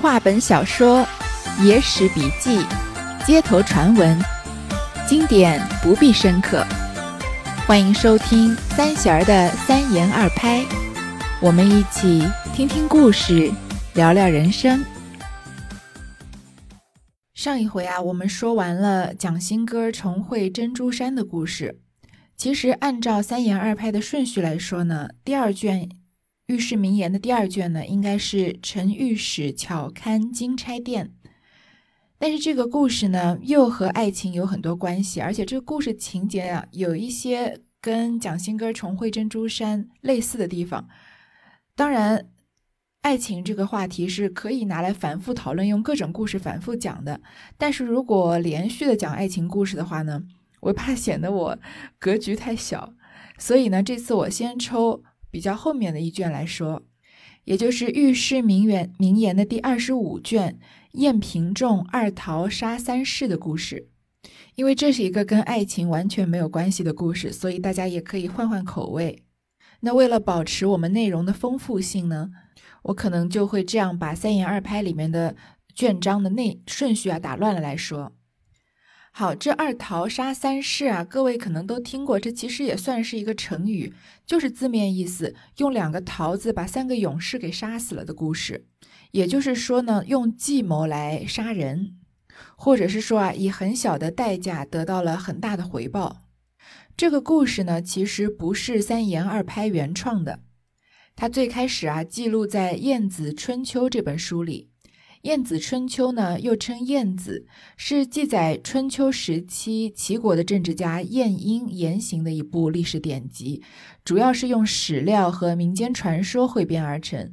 话本小说、野史笔记、街头传闻，经典不必深刻。欢迎收听三弦儿的三言二拍，我们一起听听故事，聊聊人生。上一回啊，我们说完了蒋新歌重会珍珠山的故事。其实按照三言二拍的顺序来说呢，第二卷。御史名言的第二卷呢，应该是陈御史巧看金钗店，但是这个故事呢，又和爱情有很多关系，而且这个故事情节啊，有一些跟蒋新歌重会珍珠山类似的地方。当然，爱情这个话题是可以拿来反复讨论，用各种故事反复讲的。但是如果连续的讲爱情故事的话呢，我怕显得我格局太小，所以呢，这次我先抽。比较后面的一卷来说，也就是《御史名言》名言的第二十五卷“燕平仲二桃杀三士”的故事。因为这是一个跟爱情完全没有关系的故事，所以大家也可以换换口味。那为了保持我们内容的丰富性呢，我可能就会这样把三言二拍里面的卷章的内顺序啊打乱了来说。好，这二桃杀三士啊，各位可能都听过，这其实也算是一个成语，就是字面意思，用两个桃子把三个勇士给杀死了的故事。也就是说呢，用计谋来杀人，或者是说啊，以很小的代价得到了很大的回报。这个故事呢，其实不是三言二拍原创的，它最开始啊，记录在《晏子春秋》这本书里。《晏子春秋》呢，又称《晏子》，是记载春秋时期齐国的政治家晏婴言行的一部历史典籍，主要是用史料和民间传说汇编而成，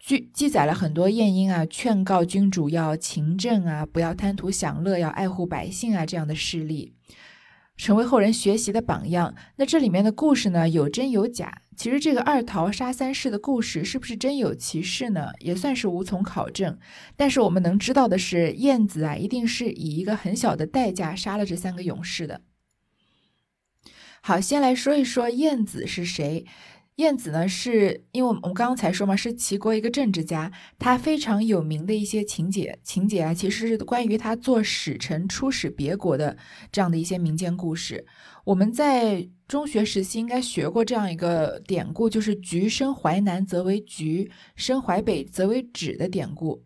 记记载了很多晏婴啊劝告君主要勤政啊，不要贪图享乐，要爱护百姓啊这样的事例。成为后人学习的榜样。那这里面的故事呢，有真有假。其实这个二桃杀三士的故事是不是真有其事呢？也算是无从考证。但是我们能知道的是，晏子啊，一定是以一个很小的代价杀了这三个勇士的。好，先来说一说晏子是谁。晏子呢，是因为我们刚刚才说嘛，是齐国一个政治家，他非常有名的一些情节情节啊，其实是关于他做使臣出使别国的这样的一些民间故事。我们在中学时期应该学过这样一个典故，就是“橘生淮南则为橘，生淮北则为枳”的典故。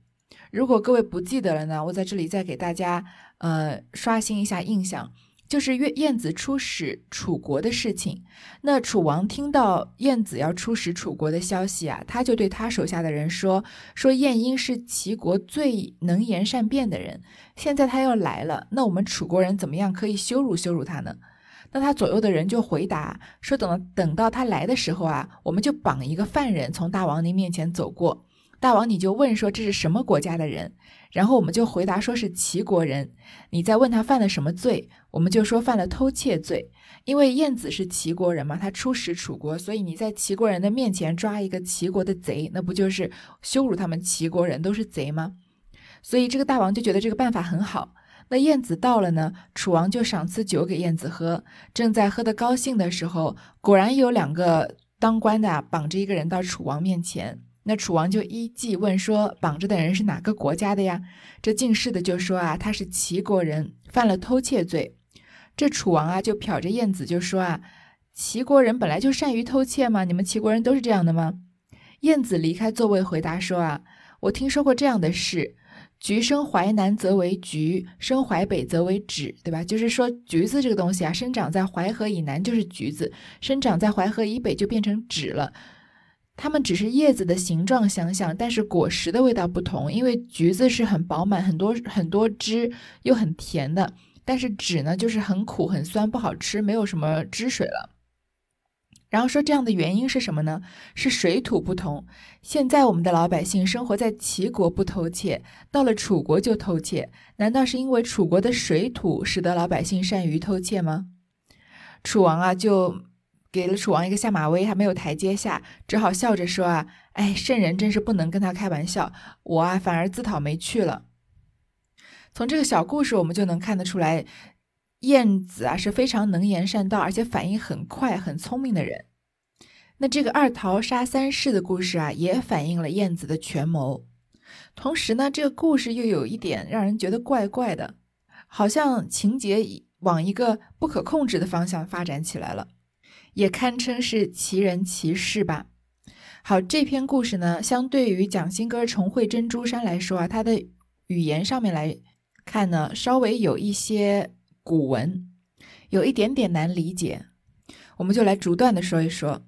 如果各位不记得了呢，我在这里再给大家呃刷新一下印象。就是岳晏子出使楚国的事情，那楚王听到晏子要出使楚国的消息啊，他就对他手下的人说：“说晏婴是齐国最能言善辩的人，现在他要来了，那我们楚国人怎么样可以羞辱羞辱他呢？”那他左右的人就回答说：“等等到他来的时候啊，我们就绑一个犯人从大王您面前走过。”大王，你就问说这是什么国家的人，然后我们就回答说是齐国人。你再问他犯了什么罪，我们就说犯了偷窃罪。因为晏子是齐国人嘛，他出使楚国，所以你在齐国人的面前抓一个齐国的贼，那不就是羞辱他们齐国人都是贼吗？所以这个大王就觉得这个办法很好。那晏子到了呢，楚王就赏赐酒给晏子喝。正在喝得高兴的时候，果然有两个当官的绑着一个人到楚王面前。那楚王就依计问说：“绑着的人是哪个国家的呀？”这进士的就说：“啊，他是齐国人，犯了偷窃罪。”这楚王啊就瞟着晏子就说：“啊，齐国人本来就善于偷窃吗？你们齐国人都是这样的吗？”晏子离开座位回答说：“啊，我听说过这样的事，橘生淮南则为橘，生淮北则为枳，对吧？就是说橘子这个东西啊，生长在淮河以南就是橘子，生长在淮河以北就变成枳了。”它们只是叶子的形状相像，但是果实的味道不同。因为橘子是很饱满、很多很多汁，又很甜的，但是枳呢就是很苦、很酸，不好吃，没有什么汁水了。然后说这样的原因是什么呢？是水土不同。现在我们的老百姓生活在齐国不偷窃，到了楚国就偷窃，难道是因为楚国的水土使得老百姓善于偷窃吗？楚王啊就。给了楚王一个下马威，还没有台阶下，只好笑着说：“啊，哎，圣人真是不能跟他开玩笑，我啊反而自讨没趣了。”从这个小故事，我们就能看得出来，晏子啊是非常能言善道，而且反应很快、很聪明的人。那这个二桃杀三士的故事啊，也反映了晏子的权谋。同时呢，这个故事又有一点让人觉得怪怪的，好像情节往一个不可控制的方向发展起来了，也堪称是奇人奇事吧。好，这篇故事呢，相对于蒋新歌重会珍珠山来说啊，它的语言上面来看呢，稍微有一些古文，有一点点难理解。我们就来逐段的说一说。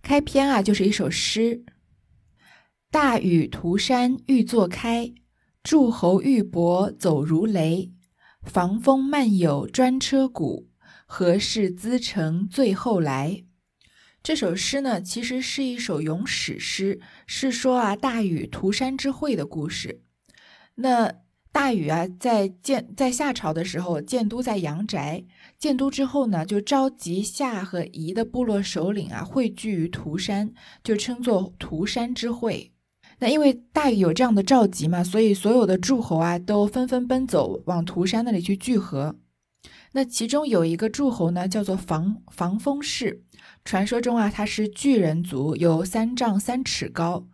开篇啊，就是一首诗：“大雨涂山欲作开，诸侯玉帛走如雷。防风漫有专车鼓，何事兹成最后来？”这首诗呢，其实是一首咏史诗，是说啊大禹涂山之会的故事。那大禹啊，在建在夏朝的时候建都在阳宅。建都之后呢，就召集夏和夷的部落首领啊，汇聚于涂山，就称作涂山之会。那因为大禹有这样的召集嘛，所以所有的诸侯啊，都纷纷奔走往涂山那里去聚合。那其中有一个诸侯呢，叫做防防风氏，传说中啊，他是巨人族，有三丈三尺高，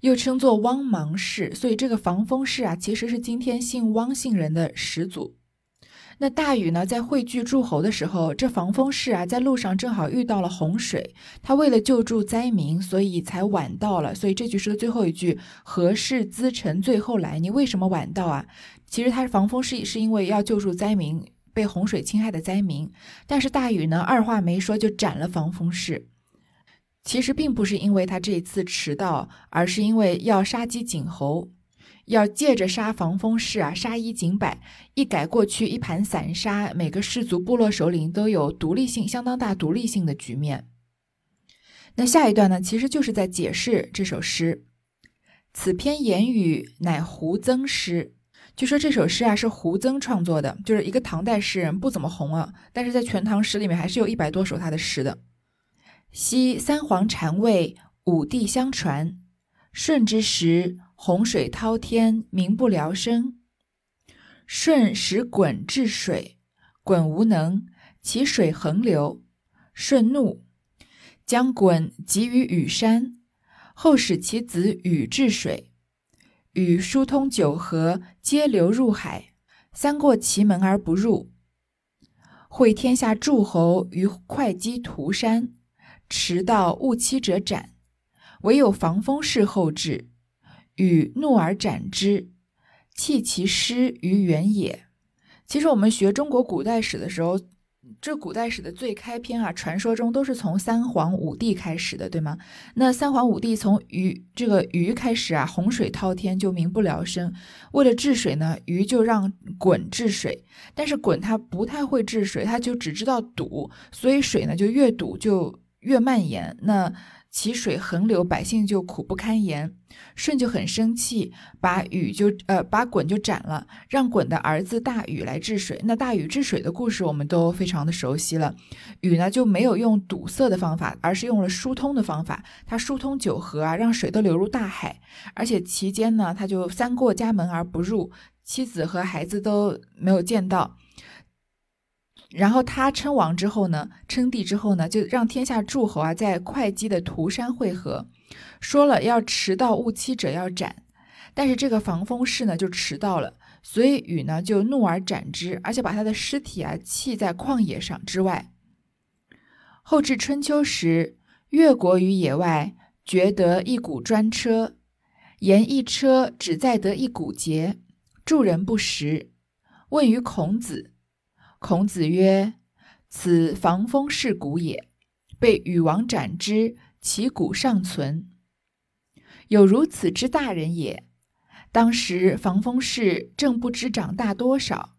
又称作汪芒氏。所以这个防风氏啊，其实是今天姓汪姓人的始祖。那大禹呢，在汇聚诸侯的时候，这防风氏啊，在路上正好遇到了洪水，他为了救助灾民，所以才晚到了。所以这句诗的最后一句“何事资成最后来”，你为什么晚到啊？其实他是防风氏，是因为要救助灾民，被洪水侵害的灾民。但是大禹呢，二话没说就斩了防风氏。其实并不是因为他这一次迟到，而是因为要杀鸡儆猴。要借着杀防风氏啊，杀一儆百，一改过去一盘散沙，每个氏族部落首领都有独立性相当大、独立性的局面。那下一段呢，其实就是在解释这首诗。此篇言语乃胡曾诗，据说这首诗啊是胡曾创作的，就是一个唐代诗人，不怎么红啊，但是在《全唐诗》里面还是有一百多首他的诗的。昔三皇禅位，五帝相传，舜之时。洪水滔天，民不聊生。舜使鲧治水，鲧无能，其水横流。舜怒，将鲧集于禹山，后使其子禹治水。与疏通九河，皆流入海，三过其门而不入。会天下诸侯于会稽涂山，迟到误期者斩，唯有防风氏后至。禹怒而斩之，弃其师于原野。其实我们学中国古代史的时候，这古代史的最开篇啊，传说中都是从三皇五帝开始的，对吗？那三皇五帝从禹这个禹开始啊，洪水滔天就民不聊生。为了治水呢，禹就让鲧治水，但是鲧他不太会治水，他就只知道堵，所以水呢就越堵就越蔓延。那其水横流，百姓就苦不堪言。舜就很生气，把禹就呃把鲧就斩了，让鲧的儿子大禹来治水。那大禹治水的故事我们都非常的熟悉了。禹呢就没有用堵塞的方法，而是用了疏通的方法。他疏通九河啊，让水都流入大海。而且期间呢，他就三过家门而不入，妻子和孩子都没有见到。然后他称王之后呢，称帝之后呢，就让天下诸侯啊在会稽的涂山会合，说了要迟到误期者要斩。但是这个防风氏呢就迟到了，所以禹呢就怒而斩之，而且把他的尸体啊弃在旷野上之外。后至春秋时，越国于野外掘得一股专车，言一车只载得一股节，助人不食，问于孔子。孔子曰：“此防风氏骨也，被禹王斩之，其骨尚存。有如此之大人也。当时防风氏正不知长大多少。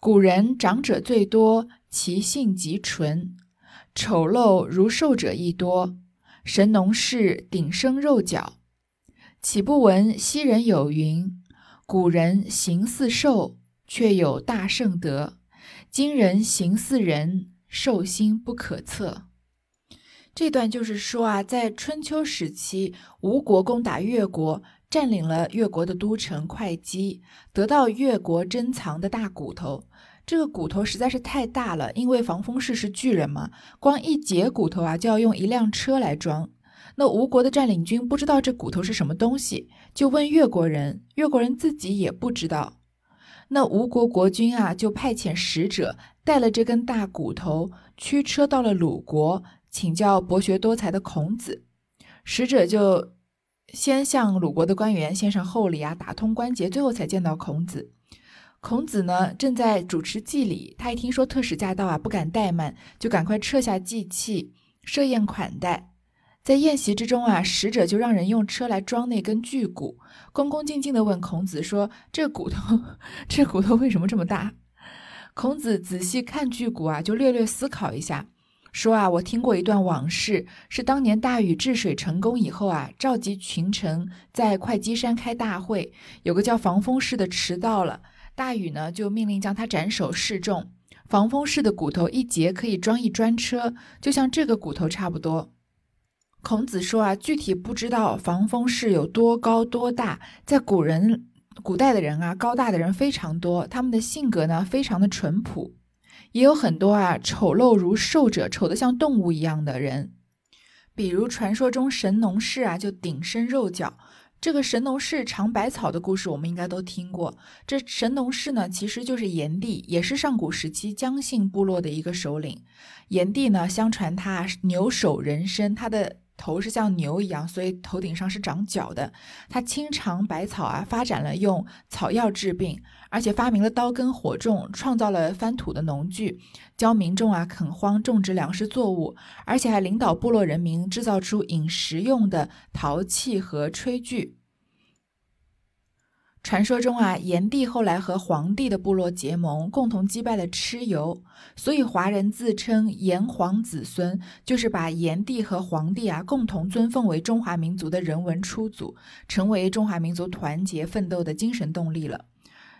古人长者最多，其性极纯，丑陋如兽者亦多。神农氏顶生肉角，岂不闻昔人有云：古人形似兽。”却有大圣德，今人行似人，兽心不可测。这段就是说啊，在春秋时期，吴国攻打越国，占领了越国的都城会稽，得到越国珍藏的大骨头。这个骨头实在是太大了，因为防风氏是巨人嘛，光一节骨头啊就要用一辆车来装。那吴国的占领军不知道这骨头是什么东西，就问越国人，越国人自己也不知道。那吴国国君啊，就派遣使者带了这根大骨头，驱车到了鲁国，请教博学多才的孔子。使者就先向鲁国的官员献上厚礼啊，打通关节，最后才见到孔子。孔子呢，正在主持祭礼，他一听说特使驾到啊，不敢怠慢，就赶快撤下祭器，设宴款待。在宴席之中啊，使者就让人用车来装那根巨骨，恭恭敬敬地问孔子说：“这骨头，这骨头为什么这么大？”孔子仔细看巨骨啊，就略略思考一下，说：“啊，我听过一段往事，是当年大禹治水成功以后啊，召集群臣在会稽山开大会，有个叫防风氏的迟到了，大禹呢就命令将他斩首示众。防风氏的骨头一节可以装一专车，就像这个骨头差不多。”孔子说啊，具体不知道防风氏有多高多大。在古人、古代的人啊，高大的人非常多，他们的性格呢非常的淳朴，也有很多啊丑陋如兽者，丑得像动物一样的人。比如传说中神农氏啊，就顶身肉脚。这个神农氏尝百草的故事，我们应该都听过。这神农氏呢，其实就是炎帝，也是上古时期姜姓部落的一个首领。炎帝呢，相传他牛首人身，他的。头是像牛一样，所以头顶上是长角的。他亲尝百草啊，发展了用草药治病，而且发明了刀耕火种，创造了翻土的农具，教民众啊垦荒种植粮食作物，而且还领导部落人民制造出饮食用的陶器和炊具。传说中啊，炎帝后来和黄帝的部落结盟，共同击败了蚩尤，所以华人自称炎黄子孙，就是把炎帝和黄帝啊共同尊奉为中华民族的人文初祖，成为中华民族团结奋斗的精神动力了。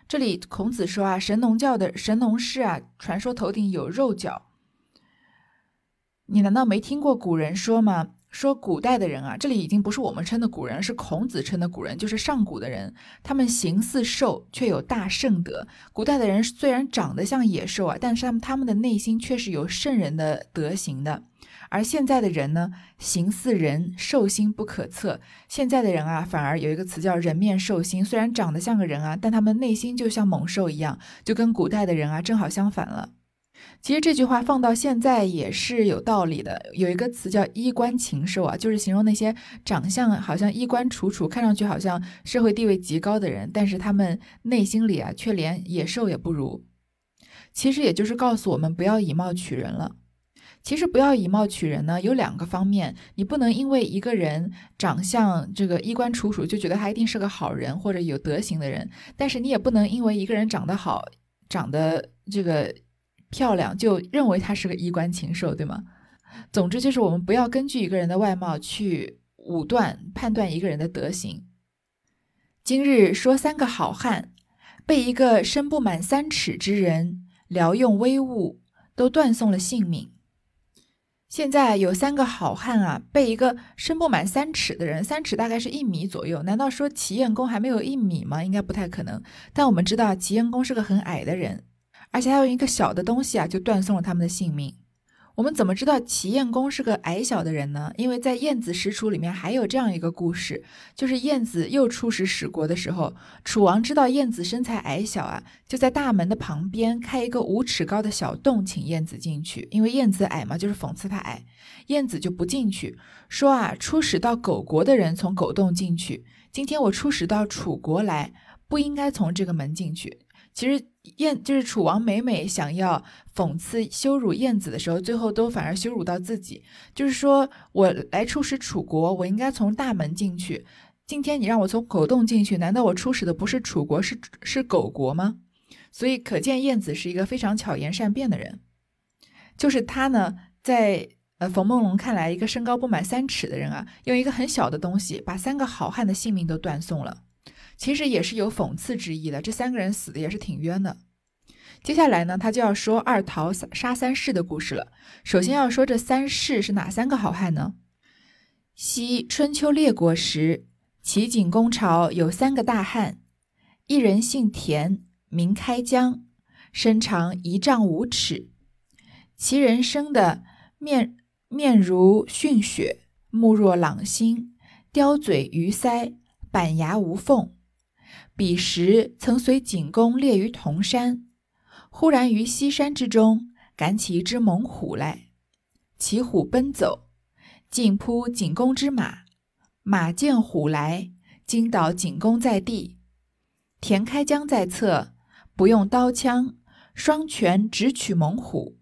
这里孔子说啊，神农教的神农氏啊，传说头顶有肉角，你难道没听过古人说吗？说古代的人啊，这里已经不是我们称的古人，是孔子称的古人，就是上古的人。他们形似兽，却有大圣德。古代的人虽然长得像野兽啊，但是他们他们的内心却是有圣人的德行的。而现在的人呢，形似人，兽心不可测。现在的人啊，反而有一个词叫人面兽心，虽然长得像个人啊，但他们内心就像猛兽一样，就跟古代的人啊正好相反了。其实这句话放到现在也是有道理的。有一个词叫“衣冠禽兽”啊，就是形容那些长相好像衣冠楚楚，看上去好像社会地位极高的人，但是他们内心里啊却连野兽也不如。其实也就是告诉我们不要以貌取人了。其实不要以貌取人呢，有两个方面，你不能因为一个人长相这个衣冠楚楚就觉得他一定是个好人或者有德行的人，但是你也不能因为一个人长得好，长得这个。漂亮就认为他是个衣冠禽兽，对吗？总之就是我们不要根据一个人的外貌去武断判断一个人的德行。今日说三个好汉被一个身不满三尺之人撩用威物，都断送了性命。现在有三个好汉啊，被一个身不满三尺的人，三尺大概是一米左右。难道说齐燕公还没有一米吗？应该不太可能。但我们知道齐燕公是个很矮的人。而且还有一个小的东西啊，就断送了他们的性命。我们怎么知道齐燕公是个矮小的人呢？因为在《晏子使楚》里面还有这样一个故事，就是晏子又出使使国的时候，楚王知道晏子身材矮小啊，就在大门的旁边开一个五尺高的小洞，请晏子进去。因为晏子矮嘛，就是讽刺他矮。晏子就不进去，说啊，出使到狗国的人从狗洞进去，今天我出使到楚国来，不应该从这个门进去。其实燕就是楚王，每每想要讽刺羞辱燕子的时候，最后都反而羞辱到自己。就是说我来出使楚国，我应该从大门进去。今天你让我从狗洞进去，难道我出使的不是楚国，是是狗国吗？所以可见燕子是一个非常巧言善辩的人。就是他呢，在呃冯梦龙看来，一个身高不满三尺的人啊，用一个很小的东西，把三个好汉的性命都断送了。其实也是有讽刺之意的，这三个人死的也是挺冤的。接下来呢，他就要说二桃杀三士的故事了。首先要说这三士是哪三个好汉呢？昔春秋列国时，齐景公朝有三个大汉，一人姓田，名开疆，身长一丈五尺。其人生的面面如逊雪，目若朗星，刁嘴鱼腮，板牙无缝。彼时曾随景公猎于铜山，忽然于西山之中赶起一只猛虎来，骑虎奔走，竟扑景公之马。马见虎来，惊倒景公在地。田开疆在侧，不用刀枪，双拳直取猛虎，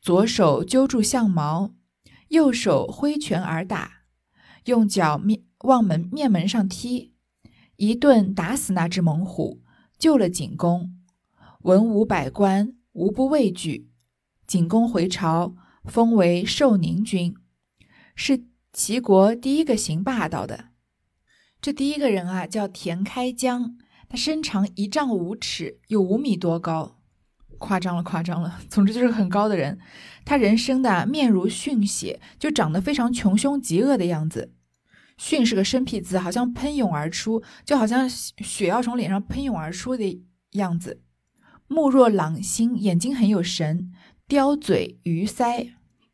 左手揪住象毛，右手挥拳而打，用脚面往门面门上踢，一顿打死那只猛虎，救了景公。文武百官无不畏惧。景公回朝，封为寿宁君，是。齐国第一个行霸道的，这第一个人啊，叫田开疆，他身长一丈五尺，有五米多高，夸张了，夸张了。总之就是很高的人。他人生的面如迅血，就长得非常穷凶极恶的样子。迅是个生僻字，好像喷涌而出，就好像血要从脸上喷涌而出的样子。目若朗星，眼睛很有神，刁嘴鱼腮，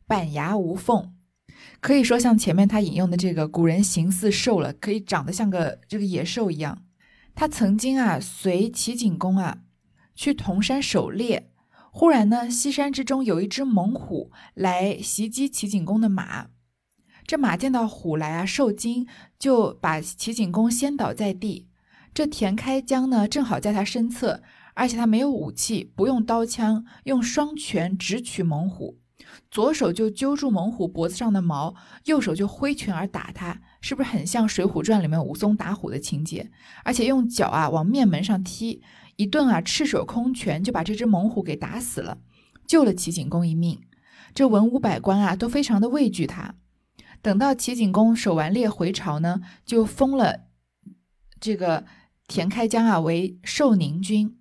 板牙无缝。可以说，像前面他引用的这个古人形似兽了，可以长得像个这个野兽一样。他曾经啊随齐景公啊去铜山狩猎，忽然呢西山之中有一只猛虎来袭击齐景公的马，这马见到虎来啊受惊，就把齐景公掀倒在地。这田开疆呢正好在他身侧，而且他没有武器，不用刀枪，用双拳直取猛虎。左手就揪住猛虎脖子上的毛，右手就挥拳而打它，是不是很像《水浒传》里面武松打虎的情节？而且用脚啊往面门上踢，一顿啊赤手空拳就把这只猛虎给打死了，救了齐景公一命。这文武百官啊都非常的畏惧他。等到齐景公狩完猎回朝呢，就封了这个田开疆啊为寿宁君，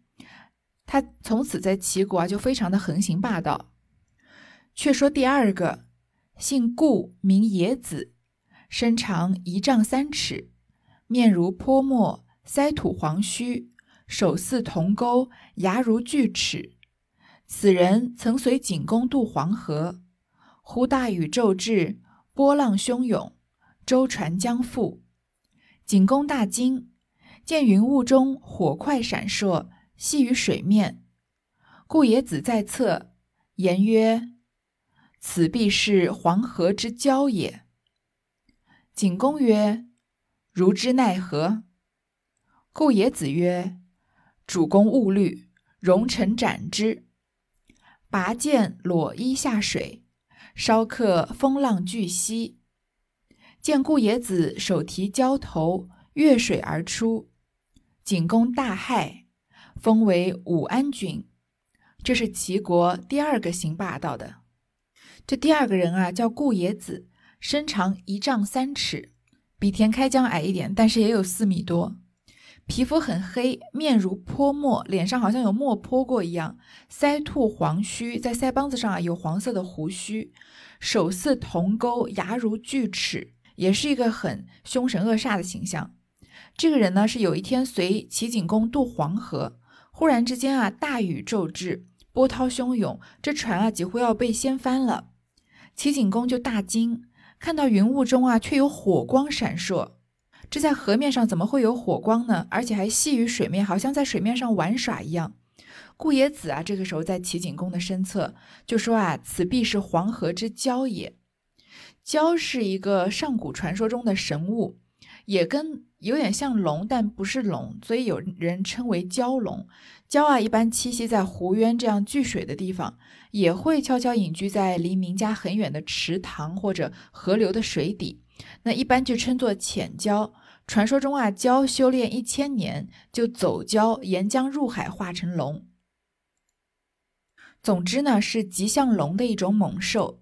他从此在齐国啊就非常的横行霸道。却说第二个，姓顾，名野子，身长一丈三尺，面如泼墨，腮吐黄须，手似铜钩，牙如锯齿。此人曾随景公渡黄河，忽大雨骤至，波浪汹涌，舟船将覆。景公大惊，见云雾中火块闪烁，系于水面。顾野子在侧，言曰。此必是黄河之交也。景公曰：“如之奈何？”故野子曰：“主公勿虑，容臣斩之。”拔剑裸衣下水，稍克风浪巨息。见顾野子手提胶头越水而出，景公大骇，封为武安君。这是齐国第二个行霸道的。这第二个人啊，叫顾野子，身长一丈三尺，比田开疆矮一点，但是也有四米多。皮肤很黑，面如泼墨，脸上好像有墨泼过一样。腮吐黄须，在腮帮子上啊有黄色的胡须。手似铜钩，牙如锯齿，也是一个很凶神恶煞的形象。这个人呢，是有一天随齐景公渡黄河，忽然之间啊，大雨骤至，波涛汹涌，这船啊几乎要被掀翻了。齐景公就大惊，看到云雾中啊，却有火光闪烁。这在河面上怎么会有火光呢？而且还细于水面，好像在水面上玩耍一样。顾野子啊，这个时候在齐景公的身侧，就说啊：“此必是黄河之蛟也。蛟是一个上古传说中的神物，也跟有点像龙，但不是龙，所以有人称为蛟龙。蛟啊，一般栖息在湖渊这样聚水的地方。”也会悄悄隐居在离民家很远的池塘或者河流的水底，那一般就称作浅蛟。传说中啊，蛟修炼一千年就走蛟沿江入海化成龙。总之呢，是极像龙的一种猛兽。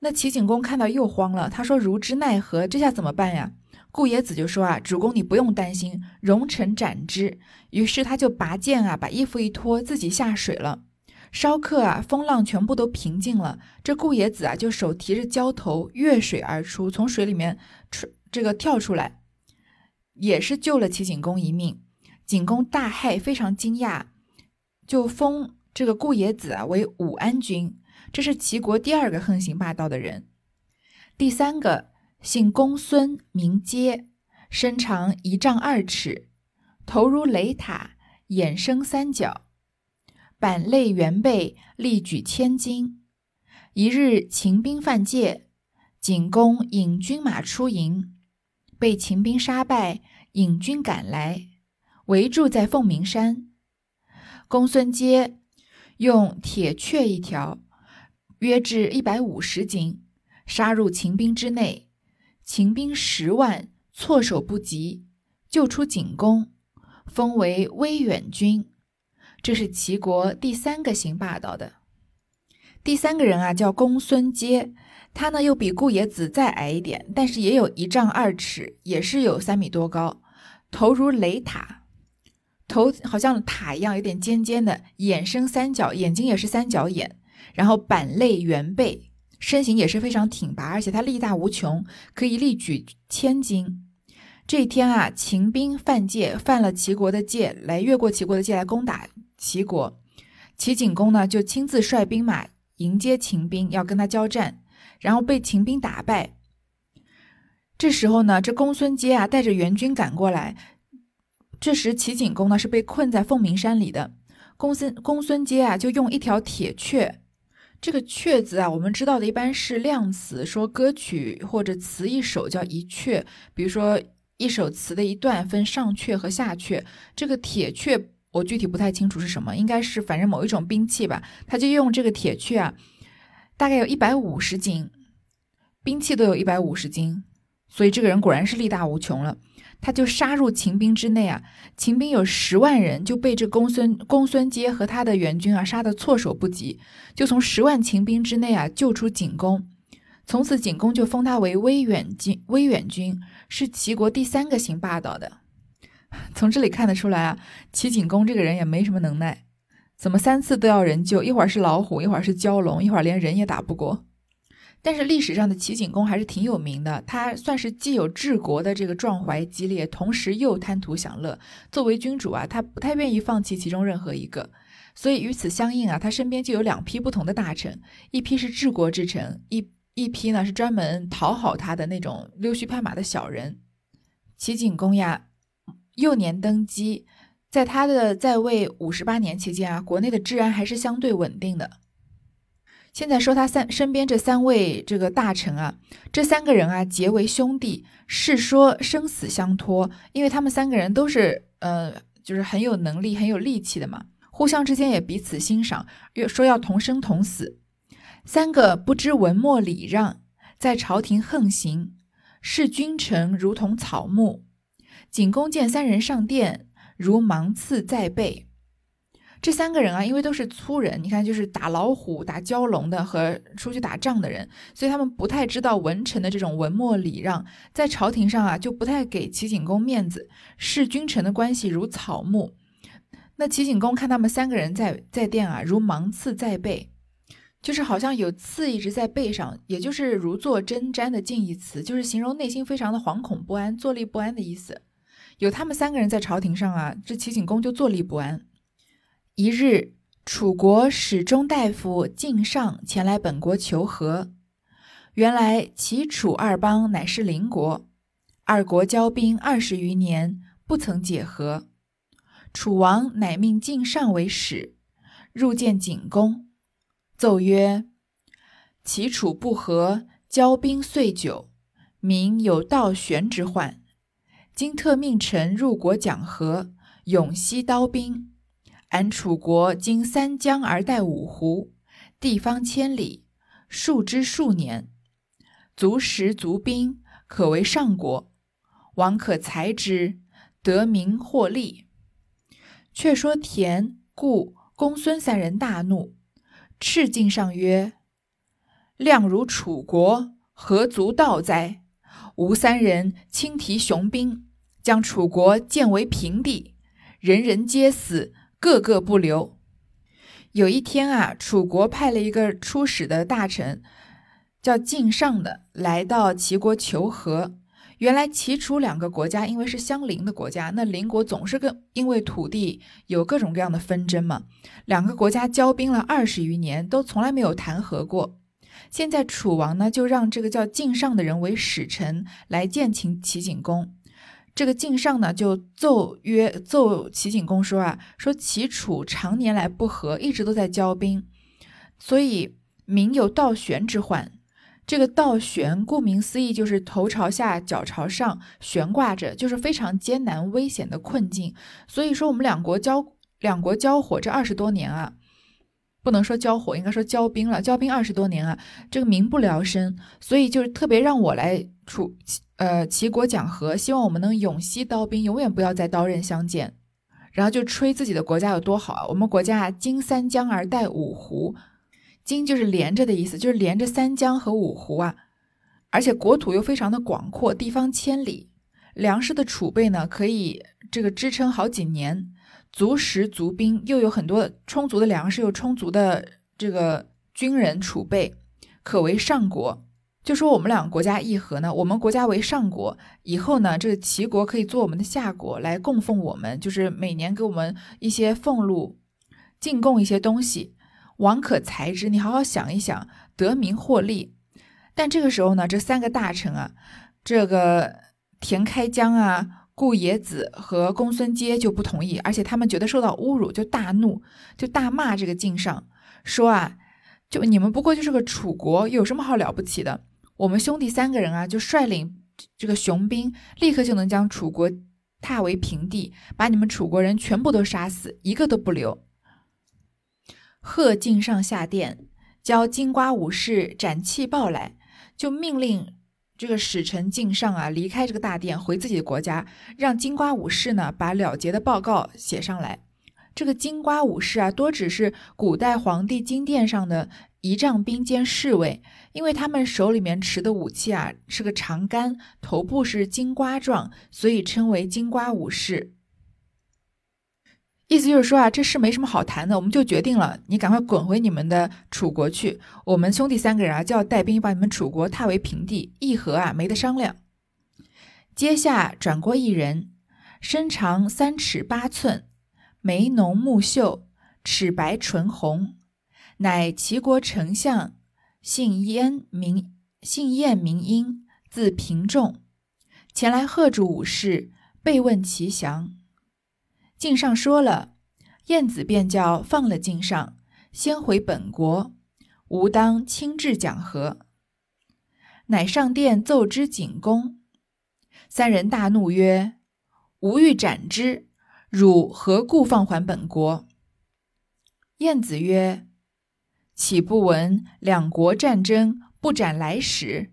那齐景公看到又慌了，他说：“如之奈何？这下怎么办呀？”顾野子就说：“啊，主公你不用担心，容臣斩之。”于是他就拔剑啊，把衣服一脱，自己下水了。稍刻啊，风浪全部都平静了。这顾野子啊，就手提着浇头越水而出，从水里面出这个跳出来，也是救了齐景公一命。景公大骇，非常惊讶，就封这个顾野子啊为武安君。这是齐国第二个横行霸道的人。第三个姓公孙，名阶，身长一丈二尺，头如雷塔，眼生三角，板肋圆背，力举千斤。一日，秦兵犯界，景公引军马出营，被秦兵杀败，引军赶来，围住在凤鸣山。公孙阶用铁雀一条，约至一百五十斤，杀入秦兵之内。秦兵十万，措手不及，救出景公，封为威远君。这是齐国第三个行霸道的。第三个人啊，叫公孙接，他呢又比顾野子再矮一点，但是也有一丈二尺，也是有三米多高，头如雷塔，头好像塔一样，有点尖尖的，眼生三角，眼睛也是三角眼，然后板肋圆背。身形也是非常挺拔，而且他力大无穷，可以力举千斤。这一天啊，秦兵犯界，犯了齐国的界，来越过齐国的界来攻打齐国。齐景公呢，就亲自率兵马迎接秦兵，要跟他交战，然后被秦兵打败。这时候呢，这公孙接啊，带着援军赶过来。这时齐景公呢，是被困在凤鸣山里的。公孙公孙接啊，就用一条铁阙。这个阙字啊，我们知道的一般是量词，说歌曲或者词一首叫一阙。比如说一首词的一段分上阙和下阙。这个铁阙我具体不太清楚是什么，应该是反正某一种兵器吧。他就用这个铁阙啊，大概有一百五十斤，兵器都有一百五十斤，所以这个人果然是力大无穷了。他就杀入秦兵之内啊，秦兵有十万人，就被这公孙公孙接和他的援军啊杀得措手不及，就从十万秦兵之内啊救出景公，从此景公就封他为威远军，威远军是齐国第三个行霸道的。从这里看得出来啊，齐景公这个人也没什么能耐，怎么三次都要人救，一会儿是老虎，一会儿是蛟龙，一会儿连人也打不过。但是历史上的齐景公还是挺有名的，他算是既有治国的这个壮怀激烈，同时又贪图享乐。作为君主啊，他不太愿意放弃其中任何一个，所以与此相应啊，他身边就有两批不同的大臣，一批是治国之臣，一一批呢是专门讨好他的那种溜须拍马的小人。齐景公呀，幼年登基，在他的在位五十八年期间啊，国内的治安还是相对稳定的。现在说他三身边这三位这个大臣啊，这三个人啊结为兄弟，是说生死相托，因为他们三个人都是呃，就是很有能力、很有力气的嘛，互相之间也彼此欣赏，又说要同生同死。三个不知文墨礼让，在朝廷横行，视君臣如同草木。景公见三人上殿，如芒刺在背。这三个人啊，因为都是粗人，你看就是打老虎、打蛟龙的和出去打仗的人，所以他们不太知道文臣的这种文墨礼让，在朝廷上啊就不太给齐景公面子，视君臣的关系如草木。那齐景公看他们三个人在在殿啊，如芒刺在背，就是好像有刺一直在背上，也就是如坐针毡的近义词，就是形容内心非常的惶恐不安、坐立不安的意思。有他们三个人在朝廷上啊，这齐景公就坐立不安。一日，楚国使中大夫晋上前来本国求和。原来齐楚二邦乃是邻国，二国交兵二十余年，不曾解和。楚王乃命晋上为使，入见景公，奏曰：“齐楚不和，交兵岁久，民有道玄之患。今特命臣入国讲和，永息刀兵。”俺楚国经三江而带五湖，地方千里，数之数年，足食足兵，可为上国。王可裁之，得名获利。却说田、顾、公孙三人大怒，斥晋上曰：“量如楚国，何足道哉？吾三人轻提雄兵，将楚国建为平地，人人皆死。”个个不留。有一天啊，楚国派了一个出使的大臣，叫晋上的，来到齐国求和。原来齐楚两个国家因为是相邻的国家，那邻国总是跟因为土地有各种各样的纷争嘛。两个国家交兵了二十余年，都从来没有谈和过。现在楚王呢，就让这个叫敬上的人为使臣来见秦齐景公。这个敬上呢，就奏曰奏齐景公说啊，说齐楚常年来不和，一直都在交兵，所以民有倒悬之患。这个倒悬，顾名思义就是头朝下，脚朝上悬挂着，就是非常艰难危险的困境。所以说，我们两国交两国交火这二十多年啊。不能说交火，应该说交兵了。交兵二十多年啊，这个民不聊生，所以就是特别让我来楚呃齐国讲和，希望我们能永息刀兵，永远不要再刀刃相见。然后就吹自己的国家有多好啊！我们国家啊，经三江而带五湖，经就是连着的意思，就是连着三江和五湖啊，而且国土又非常的广阔，地方千里，粮食的储备呢可以这个支撑好几年。足食足兵，又有很多充足的粮食，又充足的这个军人储备，可为上国。就说我们两个国家议和呢，我们国家为上国，以后呢，这个齐国可以做我们的下国，来供奉我们，就是每年给我们一些俸禄，进贡一些东西。王可裁之，你好好想一想，得名获利。但这个时候呢，这三个大臣啊，这个田开疆啊。顾野子和公孙接就不同意，而且他们觉得受到侮辱，就大怒，就大骂这个晋上，说啊，就你们不过就是个楚国，有什么好了不起的？我们兄弟三个人啊，就率领这个雄兵，立刻就能将楚国踏为平地，把你们楚国人全部都杀死，一个都不留。贺敬上下殿，教金瓜武士斩气报来，就命令。这个使臣敬上啊，离开这个大殿，回自己的国家，让金瓜武士呢把了结的报告写上来。这个金瓜武士啊，多指是古代皇帝金殿上的仪仗兵兼侍卫，因为他们手里面持的武器啊是个长杆，头部是金瓜状，所以称为金瓜武士。意思就是说啊，这事没什么好谈的，我们就决定了，你赶快滚回你们的楚国去。我们兄弟三个人啊，就要带兵把你们楚国踏为平地，议和啊，没得商量。阶下转过一人，身长三尺八寸，眉浓目秀，齿白唇红，乃齐国丞相，姓燕名姓燕名英，字平仲，前来贺祝武士，备问其详。敬上说了，晏子便叫放了敬上，先回本国，吾当亲至讲和。乃上殿奏之景公，三人大怒曰：“吾欲斩之，汝何故放还本国？”晏子曰：“岂不闻两国战争不斩来使？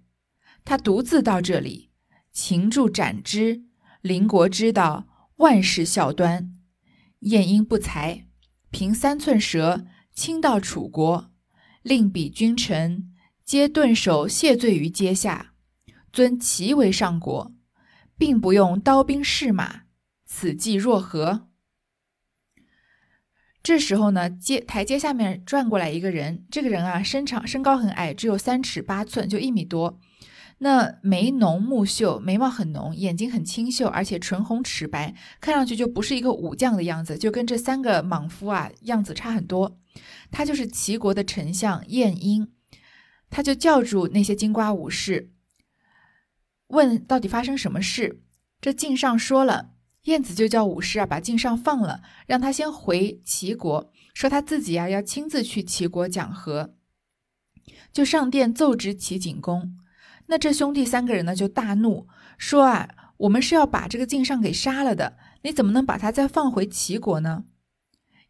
他独自到这里，擒住斩之，邻国知道，万事效端。”晏婴不才，凭三寸舌，亲到楚国，令彼君臣皆顿首谢罪于阶下，尊齐为上国，并不用刀兵士马，此计若何？这时候呢，阶台阶下面转过来一个人，这个人啊，身长身高很矮，只有三尺八寸，就一米多。那眉浓目秀，眉毛很浓，眼睛很清秀，而且唇红齿白，看上去就不是一个武将的样子，就跟这三个莽夫啊样子差很多。他就是齐国的丞相晏婴，他就叫住那些金瓜武士，问到底发生什么事。这晋上说了，晏子就叫武士啊把晋上放了，让他先回齐国，说他自己啊要亲自去齐国讲和，就上殿奏知齐景公。那这兄弟三个人呢，就大怒，说啊，我们是要把这个晋上给杀了的，你怎么能把他再放回齐国呢？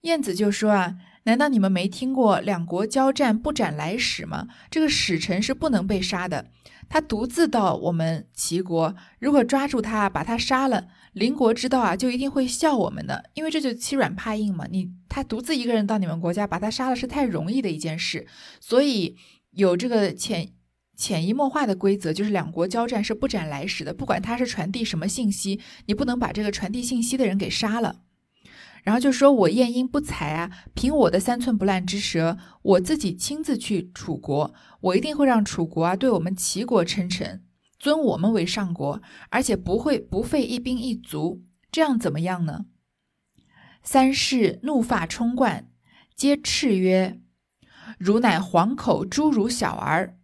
晏子就说啊，难道你们没听过两国交战不斩来使吗？这个使臣是不能被杀的，他独自到我们齐国，如果抓住他，把他杀了，邻国知道啊，就一定会笑我们的，因为这就欺软怕硬嘛。你他独自一个人到你们国家，把他杀了是太容易的一件事，所以有这个潜。潜移默化的规则就是两国交战是不斩来使的，不管他是传递什么信息，你不能把这个传递信息的人给杀了。然后就说我晏婴不才啊，凭我的三寸不烂之舌，我自己亲自去楚国，我一定会让楚国啊对我们齐国称臣，尊我们为上国，而且不会不费一兵一卒，这样怎么样呢？三世怒发冲冠，皆叱曰：“汝乃黄口侏儒小儿，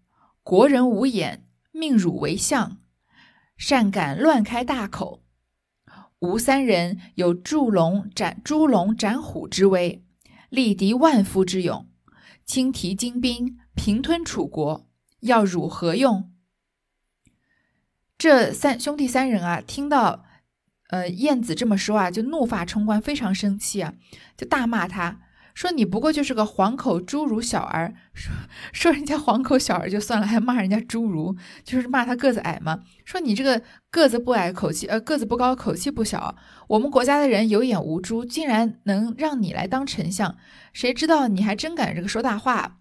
国人无眼，命汝为相，善敢乱开大口。吴三人有祝龙斩猪龙斩虎之威，力敌万夫之勇，轻提精兵，平吞楚国，要汝何用？这三兄弟三人啊，听到呃晏子这么说啊，就怒发冲冠，非常生气啊，就大骂他。说你不过就是个黄口侏儒小儿，说 说人家黄口小儿就算了，还骂人家侏儒，就是骂他个子矮嘛。说你这个个子不矮，口气呃个子不高，口气不小。我们国家的人有眼无珠，竟然能让你来当丞相，谁知道你还真敢这个说大话。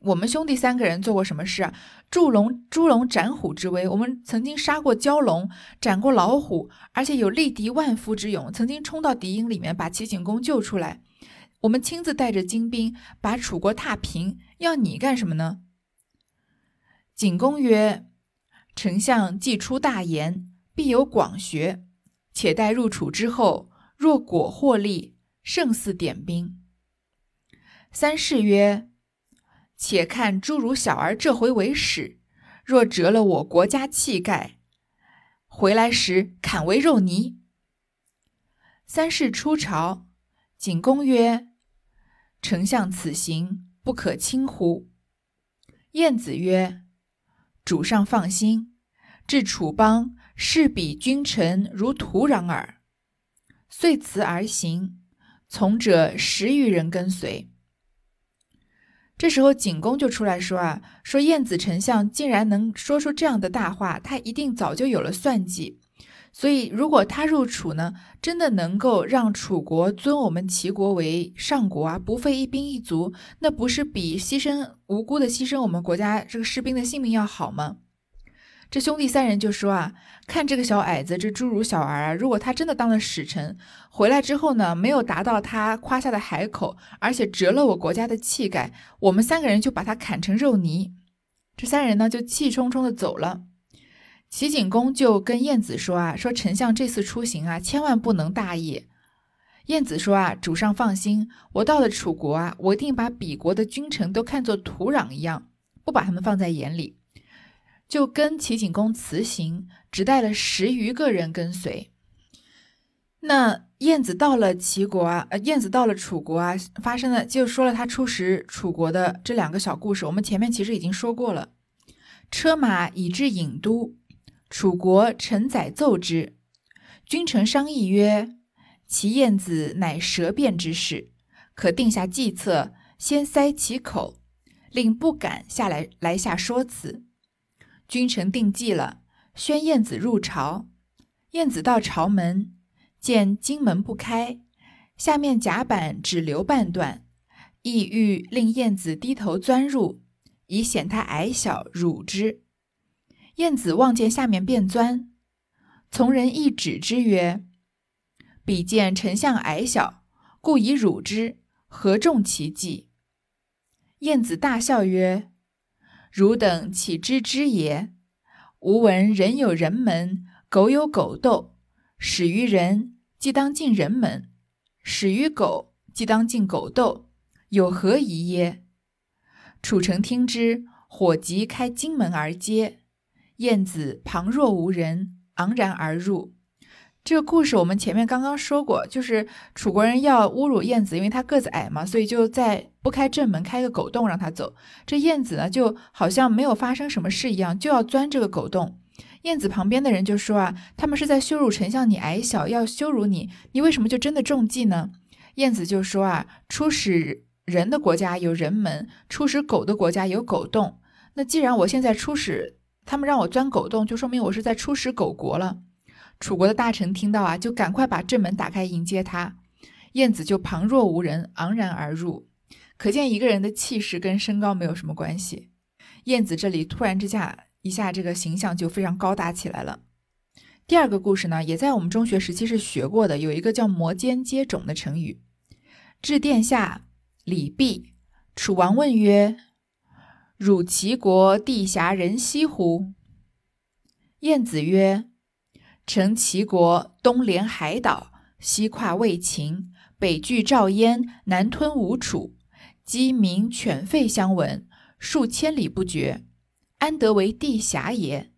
我们兄弟三个人做过什么事啊？祝龙猪龙斩虎之威，我们曾经杀过蛟龙，斩过老虎，而且有力敌万夫之勇，曾经冲到敌营里面把齐景公救出来。我们亲自带着精兵把楚国踏平，要你干什么呢？景公曰：“丞相既出大言，必有广学。且待入楚之后，若果获利，胜似点兵。”三世曰：“且看诸如小儿这回为始，若折了我国家气概，回来时砍为肉泥。”三世出朝，景公曰。丞相此行不可轻乎？晏子曰：“主上放心，至楚邦，势比君臣如土壤耳。”遂辞而行，从者十余人跟随。这时候，景公就出来说：“啊，说晏子丞相竟然能说出这样的大话，他一定早就有了算计。”所以，如果他入楚呢，真的能够让楚国尊我们齐国为上国啊，不费一兵一卒，那不是比牺牲无辜的牺牲我们国家这个士兵的性命要好吗？这兄弟三人就说啊，看这个小矮子，这侏儒小儿啊，如果他真的当了使臣，回来之后呢，没有达到他夸下的海口，而且折了我国家的气概，我们三个人就把他砍成肉泥。这三人呢，就气冲冲的走了。齐景公就跟晏子说啊，说丞相这次出行啊，千万不能大意。晏子说啊，主上放心，我到了楚国啊，我一定把鄙国的君臣都看作土壤一样，不把他们放在眼里。就跟齐景公辞行，只带了十余个人跟随。那晏子到了齐国啊，呃，晏子到了楚国啊，发生的就说了他出使楚国的这两个小故事。我们前面其实已经说过了，车马已至郢都。楚国臣宰奏之，君臣商议曰：“其晏子乃舌辩之士，可定下计策，先塞其口，令不敢下来来下说辞。”君臣定计了，宣晏子入朝。晏子到朝门，见荆门不开，下面甲板只留半段，意欲令晏子低头钻入，以显他矮小，辱之。晏子望见下面便钻，从人一指之曰：“彼见丞相矮小，故以辱之，何重其计？”晏子大笑曰：“汝等岂知之也？吾闻人有人门，狗有狗斗。始于人，即当进人门；始于狗，即当进狗斗。有何疑耶？”楚成听之，火急开荆门而接。晏子旁若无人，昂然而入。这个故事我们前面刚刚说过，就是楚国人要侮辱晏子，因为他个子矮嘛，所以就在不开正门，开个狗洞让他走。这晏子呢，就好像没有发生什么事一样，就要钻这个狗洞。晏子旁边的人就说啊，他们是在羞辱丞相，你矮小，要羞辱你，你为什么就真的中计呢？晏子就说啊，初始人的国家有人门，初始狗的国家有狗洞。那既然我现在初始。他们让我钻狗洞，就说明我是在出使狗国了。楚国的大臣听到啊，就赶快把正门打开迎接他。晏子就旁若无人，昂然而入。可见一个人的气势跟身高没有什么关系。晏子这里突然之下一下，这个形象就非常高大起来了。第二个故事呢，也在我们中学时期是学过的，有一个叫“摩肩接踵”的成语。至殿下，礼毕，楚王问曰。汝齐国地狭人稀乎？晏子曰：“臣齐国东连海岛，西跨渭秦，北据赵燕，南吞吴楚，鸡鸣犬吠相闻，数千里不绝，安得为地狭也？”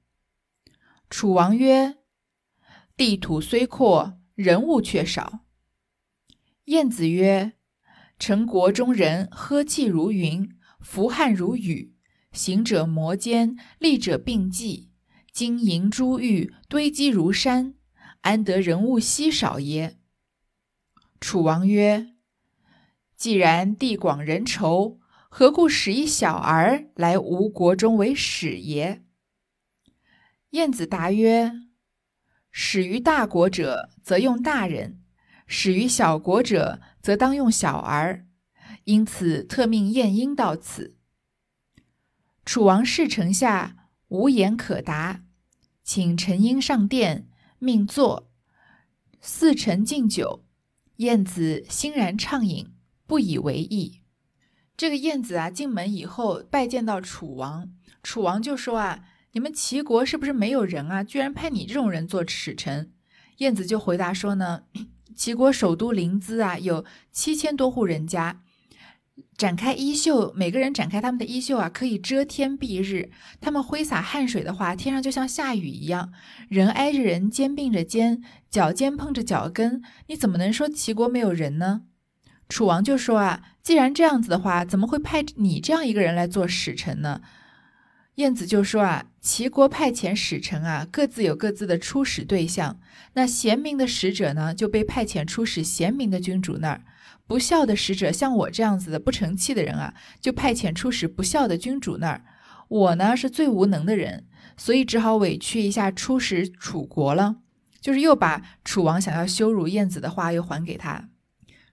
楚王曰：“地土虽阔，人物却少。”晏子曰：“臣国中人，呵气如云，伏汗如雨，行者摩肩，立者并济，金银珠玉堆积如山，安得人物稀少耶？”楚王曰：“既然地广人稠，何故使一小儿来吴国中为使也？”晏子答曰：“始于大国者，则用大人；始于小国者，则当用小儿。因此特命晏婴到此。”楚王视城下，无言可答，请陈婴上殿，命坐。四臣敬酒。晏子欣然畅饮，不以为意。这个晏子啊，进门以后拜见到楚王，楚王就说啊：“你们齐国是不是没有人啊？居然派你这种人做使臣？”晏子就回答说呢：“齐国首都临淄啊，有七千多户人家。”展开衣袖，每个人展开他们的衣袖啊，可以遮天蔽日。他们挥洒汗水的话，天上就像下雨一样。人挨着人，肩并着肩，脚尖碰着脚跟，你怎么能说齐国没有人呢？楚王就说啊，既然这样子的话，怎么会派你这样一个人来做使臣呢？晏子就说啊，齐国派遣使臣啊，各自有各自的出使对象。那贤明的使者呢，就被派遣出使贤明的君主那儿。不孝的使者，像我这样子的不成器的人啊，就派遣出使不孝的君主那儿。我呢是最无能的人，所以只好委屈一下出使楚国了。就是又把楚王想要羞辱晏子的话又还给他。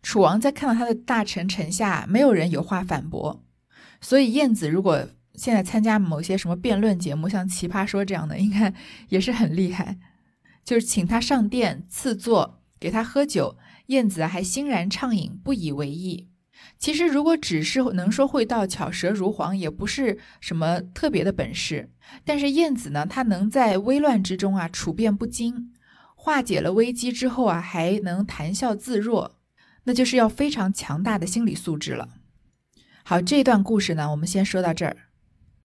楚王在看到他的大臣臣下没有人有话反驳，所以晏子如果现在参加某些什么辩论节目，像《奇葩说》这样的，应该也是很厉害。就是请他上殿赐座，给他喝酒。晏子还欣然畅饮，不以为意。其实，如果只是能说会道、巧舌如簧，也不是什么特别的本事。但是晏子呢，他能在危乱之中啊处变不惊，化解了危机之后啊，还能谈笑自若，那就是要非常强大的心理素质了。好，这段故事呢，我们先说到这儿。